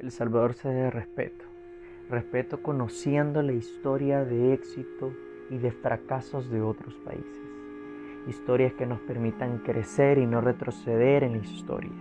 El Salvador se debe respeto. Respeto conociendo la historia de éxito y de fracasos de otros países. Historias que nos permitan crecer y no retroceder en la historia